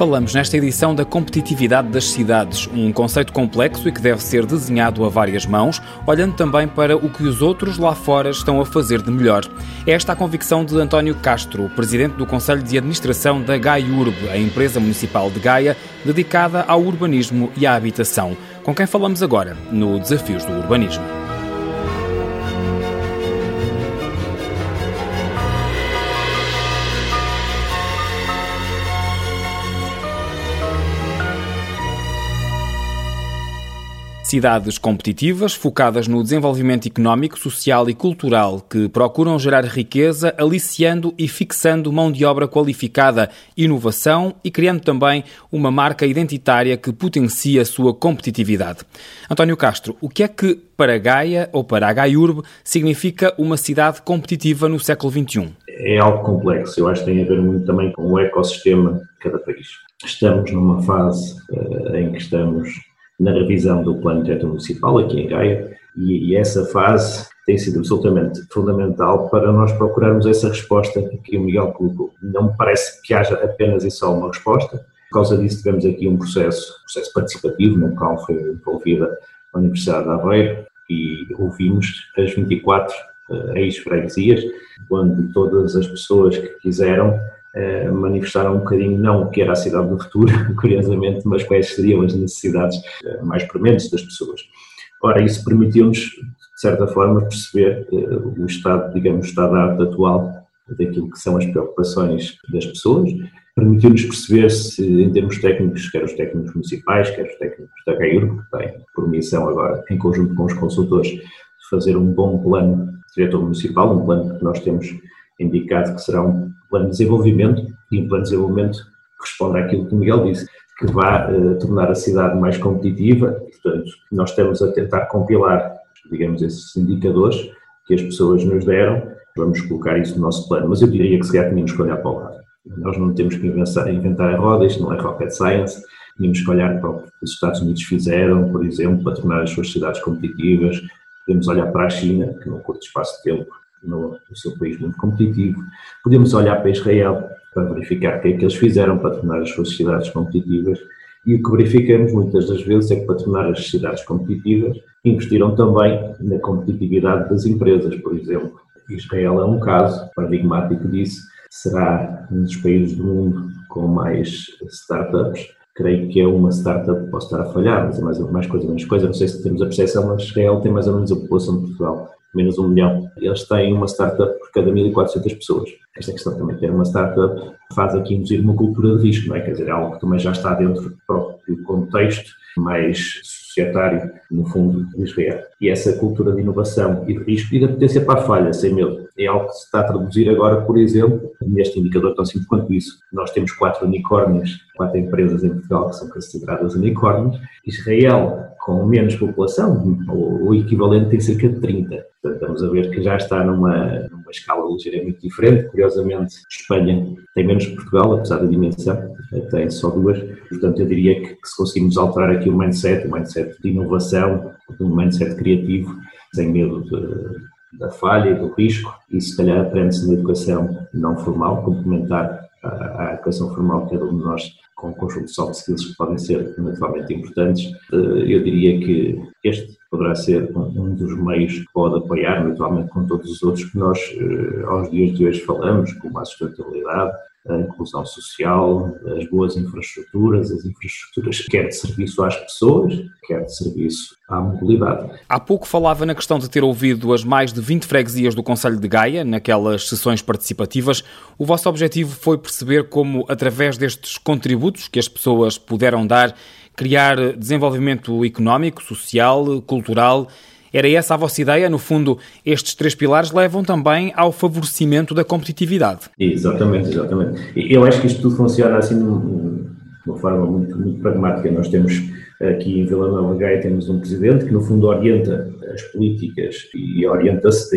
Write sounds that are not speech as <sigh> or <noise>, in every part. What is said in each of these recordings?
Falamos nesta edição da competitividade das cidades, um conceito complexo e que deve ser desenhado a várias mãos, olhando também para o que os outros lá fora estão a fazer de melhor. É esta a convicção de António Castro, presidente do Conselho de Administração da GaiURB, a empresa municipal de Gaia, dedicada ao urbanismo e à habitação, com quem falamos agora no Desafios do Urbanismo. Cidades competitivas, focadas no desenvolvimento económico, social e cultural, que procuram gerar riqueza, aliciando e fixando mão de obra qualificada, inovação e criando também uma marca identitária que potencia a sua competitividade. António Castro, o que é que para Gaia ou para a Gaiurb significa uma cidade competitiva no século XXI? É algo complexo, eu acho que tem a ver muito também com o ecossistema de cada país. Estamos numa fase uh, em que estamos na revisão do plano diretor municipal aqui em Gaia e, e, essa fase tem sido absolutamente fundamental para nós procurarmos essa resposta que o Miguel colocou. Não me parece que haja apenas e só uma resposta. Por causa disso tivemos aqui um processo, processo participativo no qual foi envolvida a Universidade de Aveiro e ouvimos as 24 uh, ex-freguesias, onde todas as pessoas que quiseram eh, manifestaram um bocadinho não o que era a cidade do futuro, <laughs> curiosamente, mas quais seriam as necessidades eh, mais prementes das pessoas. Ora, isso permitiu-nos, de certa forma, perceber uh, o estado, digamos, o estado da arte atual daquilo que são as preocupações das pessoas, permitiu-nos perceber se, em termos técnicos, quer os técnicos municipais, quer os técnicos da GAIUR, que têm por missão agora, em conjunto com os consultores, fazer um bom plano diretor municipal, um plano que nós temos indicado que será um plano de desenvolvimento e um plano de desenvolvimento que responde àquilo que o Miguel disse, que vai uh, tornar a cidade mais competitiva. Portanto, nós estamos a tentar compilar, digamos, esses indicadores que as pessoas nos deram. Vamos colocar isso no nosso plano, mas eu diria que se calhar tínhamos que olhar para o lado. Nós não temos que inventar, inventar a roda, isto não é rocket science. Tínhamos que olhar para o que os Estados Unidos fizeram, por exemplo, para tornar as suas cidades competitivas. Podemos olhar para a China, que num curto espaço de tempo no, no seu país muito competitivo. Podemos olhar para Israel para verificar o que é que eles fizeram para tornar as suas cidades competitivas e o que verificamos muitas das vezes é que para tornar as cidades competitivas investiram também na competitividade das empresas, por exemplo. Israel é um caso paradigmático disso, será um dos países do mundo com mais startups. Creio que é uma startup, posso estar a falhar, mas é mais, mais coisa, menos coisa. Não sei se temos a percepção, mas Israel tem mais ou menos a população de Portugal menos um milhão. Eles têm uma startup por cada 1.400 pessoas. Esta questão também de ter uma startup faz aqui induzir uma cultura de risco, não é? Quer dizer, é algo que também já está dentro do próprio contexto mais societário, no fundo, de Israel. E essa cultura de inovação e de risco e da potência para a falha, sem medo, é algo que se está a traduzir agora, por exemplo, neste indicador tão simples quanto isso. Nós temos quatro unicórnios, quatro empresas em Portugal que são consideradas unicórnios. Israel com menos população, o, equivalente tem cerca de 30. Portanto, estamos a ver que já está numa, numa escala ligeiramente diferente. Curiosamente, Espanha tem menos que Portugal, apesar da dimensão, tem só duas. Portanto, eu diria que, que se conseguimos alterar aqui o mindset, o mindset de inovação, um mindset criativo, sem medo de, da falha e do risco, e se calhar aprende-se na educação não formal, complementar à, educação formal que cada um de nós com um conjunto de soft skills que podem ser naturalmente importantes. Eh, eu diria que este poderá ser um dos meios que pode apoiar, naturalmente com todos os outros que nós eh, aos dias de hoje falamos, como a sustentabilidade, a inclusão social, as boas infraestruturas, as infraestruturas quer de serviço às pessoas, quer de serviço à mobilidade. Há pouco falava na questão de ter ouvido as mais de 20 freguesias do Conselho de Gaia, naquelas sessões participativas. O vosso objetivo foi perceber como, através destes contributos que as pessoas puderam dar, criar desenvolvimento económico, social, cultural era essa a vossa ideia? No fundo, estes três pilares levam também ao favorecimento da competitividade. Exatamente, exatamente. Eu acho que isto tudo funciona assim de uma forma muito, muito pragmática. Nós temos aqui em Vila Nova Gaia temos um presidente que no fundo orienta as políticas e orienta-se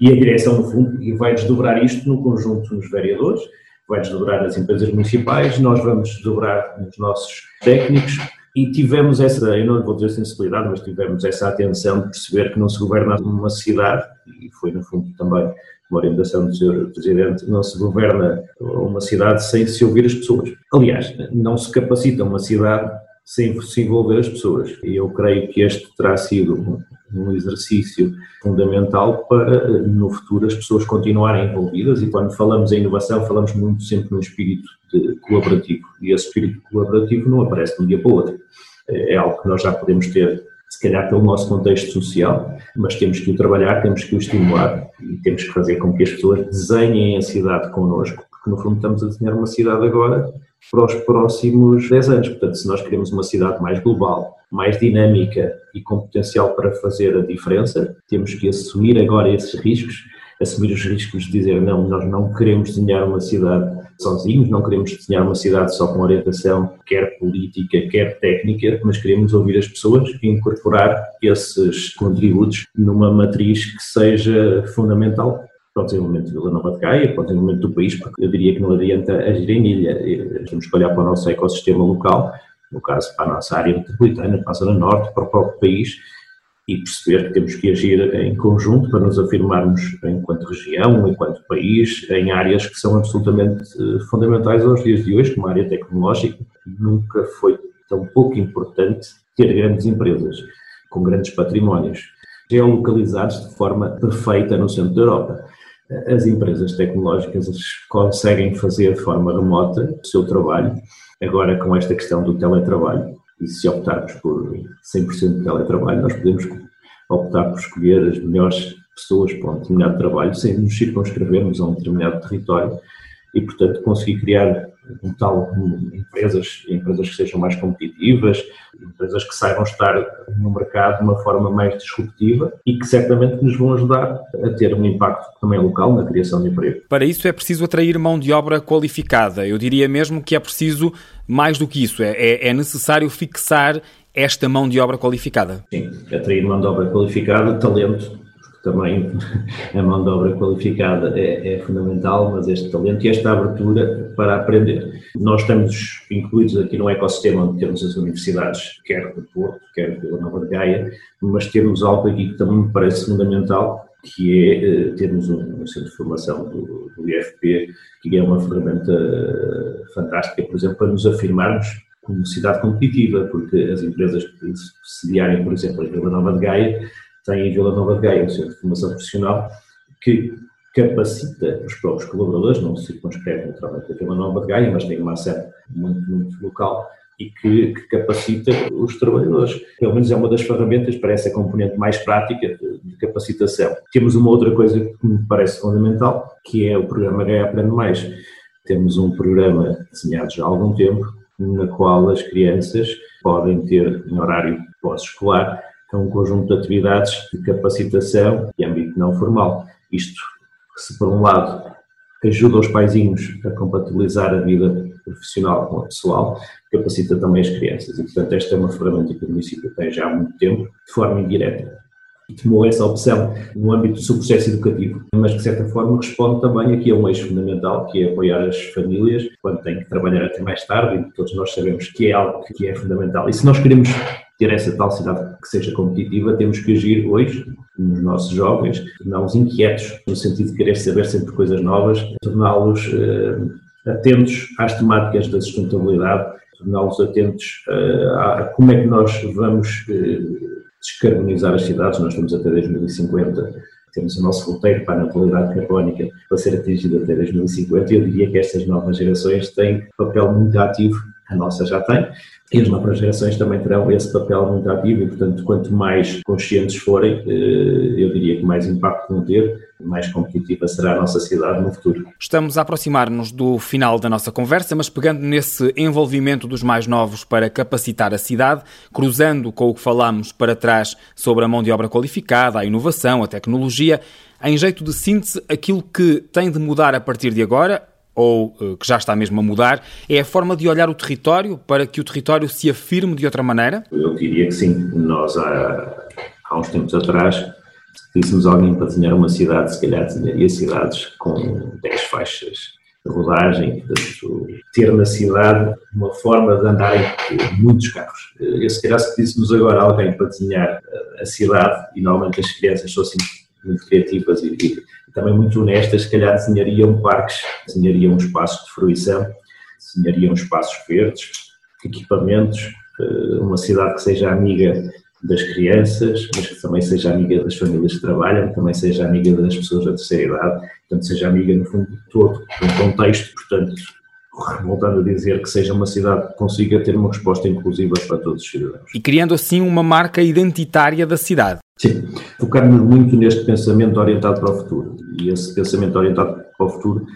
e a direção no fundo e vai desdobrar isto no conjunto dos vereadores, vai desdobrar nas empresas municipais, nós vamos desdobrar nos nossos técnicos e tivemos essa, eu não vou dizer sensibilidade, mas tivemos essa atenção de perceber que não se governa uma cidade, e foi no fundo também uma orientação do Sr. Presidente, não se governa uma cidade sem se ouvir as pessoas. Aliás, não se capacita uma cidade sem se envolver as pessoas. E eu creio que este terá sido um exercício fundamental para, no futuro, as pessoas continuarem envolvidas. E quando falamos em inovação, falamos muito sempre no espírito colaborativo. E esse espírito colaborativo não aparece de um dia para o outro. É algo que nós já podemos ter se calhar pelo nosso contexto social, mas temos que o trabalhar, temos que o estimular e temos que fazer com que as pessoas desenhem a cidade connosco, porque no fundo estamos a desenhar uma cidade agora para os próximos 10 anos. Portanto, se nós queremos uma cidade mais global, mais dinâmica e com potencial para fazer a diferença, temos que assumir agora esses riscos, assumir os riscos de dizer não, nós não queremos desenhar uma cidade sozinhos, não queremos desenhar uma cidade só com orientação, quer política, quer técnica, mas queremos ouvir as pessoas e incorporar esses contributos numa matriz que seja fundamental para o desenvolvimento de Vila Nova de Gaia, para o desenvolvimento do país, porque eu diria que não adianta agir em ilha. Temos que olhar para o nosso ecossistema local, no caso para a nossa área metropolitana, para a Zona Norte, para o próprio país, e perceber que temos que agir em conjunto para nos afirmarmos enquanto região, enquanto país, em áreas que são absolutamente eh, fundamentais aos dias de hoje, como a área tecnológica. Nunca foi tão pouco importante ter grandes empresas com grandes patrimónios, geolocalizados de forma perfeita no centro da Europa. As empresas tecnológicas conseguem fazer de forma remota o seu trabalho, agora com esta questão do teletrabalho e se optarmos por 100% de teletrabalho, nós podemos optar por escolher as melhores pessoas para um determinado trabalho sem nos circunscrevermos a um determinado território e, portanto, conseguir criar um tal empresas, empresas que sejam mais competitivas, empresas que saibam estar no mercado de uma forma mais disruptiva e que certamente nos vão ajudar a ter um impacto também local na criação de emprego. Para isso é preciso atrair mão de obra qualificada. Eu diria mesmo que é preciso mais do que isso, é, é, é necessário fixar esta mão de obra qualificada. Sim, atrair mão de obra qualificada, talento, também a mão de obra qualificada é, é, fundamental, mas este talento e esta abertura para aprender. Nós estamos incluídos aqui no ecossistema onde temos as universidades, quer do Porto, quer da Nova de Gaia, mas temos algo aqui que também me parece fundamental, que é eh, termos um, centro de formação do, do IFP, que é uma ferramenta eh, fantástica, por exemplo, para nos afirmarmos como cidade competitiva, porque as empresas que se sediarem, por exemplo, em Vila Nova de Gaia, tem em Vila Nova de Gaia um centro de formação profissional que capacita os próprios colaboradores, não se circunscreve naturalmente a Vila Nova de Gaia, mas tem uma sede muito, muito local e que, que, capacita os trabalhadores. Pelo menos é uma das ferramentas para essa componente mais prática de, capacitação. Temos uma outra coisa que me parece fundamental, que é o programa Gaia Aprende Mais. Temos um programa desenhado já há algum tempo, na qual as crianças podem ter, em horário pós-escolar, é um conjunto de atividades de capacitação e âmbito não formal. Isto, se por um lado ajuda os paizinhos a compatibilizar a vida profissional com a pessoal, capacita também as crianças. E, portanto, esta é uma ferramenta que o município tem já há muito tempo, de forma indireta. E tomou essa opção no âmbito do seu processo educativo, mas que, de certa forma, responde também aqui a um eixo fundamental, que é apoiar as famílias quando têm que trabalhar até mais tarde, e todos nós sabemos que é algo que é fundamental. E se nós queremos ter essa tal cidade que seja competitiva, temos que agir hoje nos nossos jovens, torná-los inquietos, no sentido de querer saber sempre coisas novas, torná-los uh, atentos às temáticas da sustentabilidade, torná-los atentos uh, a como é que nós vamos uh, descarbonizar as cidades, nós estamos até 2050 temos o nosso roteiro para a neutralidade carbónica para ser atingido até 2050 e eu diria que estas novas gerações têm papel muito ativo, a nossa já tem, e as novas gerações também terão esse papel muito ativo e, portanto, quanto mais conscientes forem, eh, eu diria que mais impacto vão ter, mais competitiva será a nossa cidade no futuro. Estamos a aproximar-nos do final da nossa conversa, mas pegando nesse envolvimento dos mais novos para capacitar a cidade, cruzando com o que falámos para trás sobre a mão de obra qualificada, a inovação, a tecnologia, em jeito de síntese, aquilo que tem de mudar a partir de agora ou uh, que já está mesmo a mudar, é a forma de olhar o território para que o território se afirme de outra maneira? Eu diria que sim. Nós, há, há uns tempos atrás, se dissemos alguém para desenhar uma cidade, se calhar desenharia cidades com 10 faixas de rodagem, portanto, ter na cidade uma forma de andarem muitos carros. E se calhar se dissemos agora alguém para desenhar a cidade, e normalmente as crianças são assim muito criativas e, e, também muito honestas, se calhar desenhariam parques, desenhariam espaços de fruição, desenhariam espaços verdes, equipamentos, eh, uma cidade que seja amiga das crianças, mas que também seja amiga das famílias que trabalham, também seja amiga das pessoas da terceira idade, portanto seja amiga no fundo de todo, um contexto, portanto, voltando a dizer que seja uma cidade que consiga ter uma resposta inclusiva para todos os cidadãos. E criando assim uma marca identitária da cidade. Sim, focarmos muito neste pensamento orientado para o futuro. E esse pensamento orientado para o futuro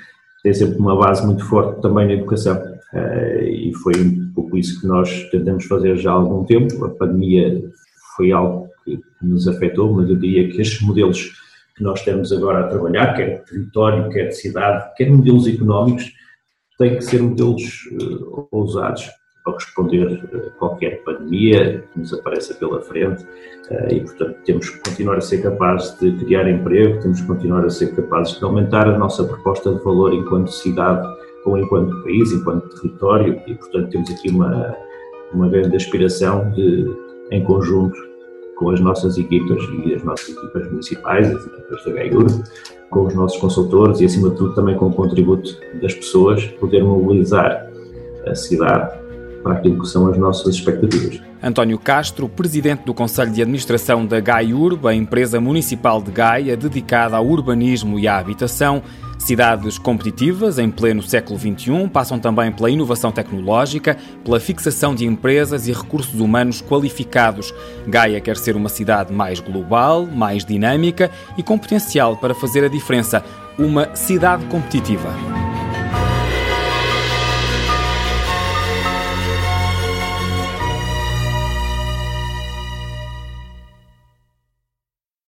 tem sempre uma base muito forte também na educação. Eh, e foi um pouco isso que nós tentamos fazer já há algum tempo. A pandemia foi algo que nos afetou, mas eu diria que estes modelos que nós temos agora a trabalhar, quer de território, quer de cidade, quer modelos económicos, têm que ser modelos uh, ousados para responder a qualquer pandemia que nos apareça pela frente. Uh, e, portanto, temos que continuar a ser capazes de criar emprego, temos que continuar a ser capazes de aumentar a nossa proposta de valor enquanto cidade ou enquanto país, enquanto território. E, portanto, temos aqui uma, uma grande aspiração de, em conjunto, com as nossas equipas e as nossas equipas municipais, as equipas da GAIUR, com os nossos consultores e, acima de tudo, também com o contributo das pessoas, poder mobilizar a cidade para aquilo que são as nossas expectativas. António Castro, presidente do Conselho de Administração da GAIURB, a empresa municipal de Gaia dedicada ao urbanismo e à habitação, Cidades competitivas em pleno século XXI passam também pela inovação tecnológica, pela fixação de empresas e recursos humanos qualificados. Gaia quer ser uma cidade mais global, mais dinâmica e com potencial para fazer a diferença. Uma cidade competitiva.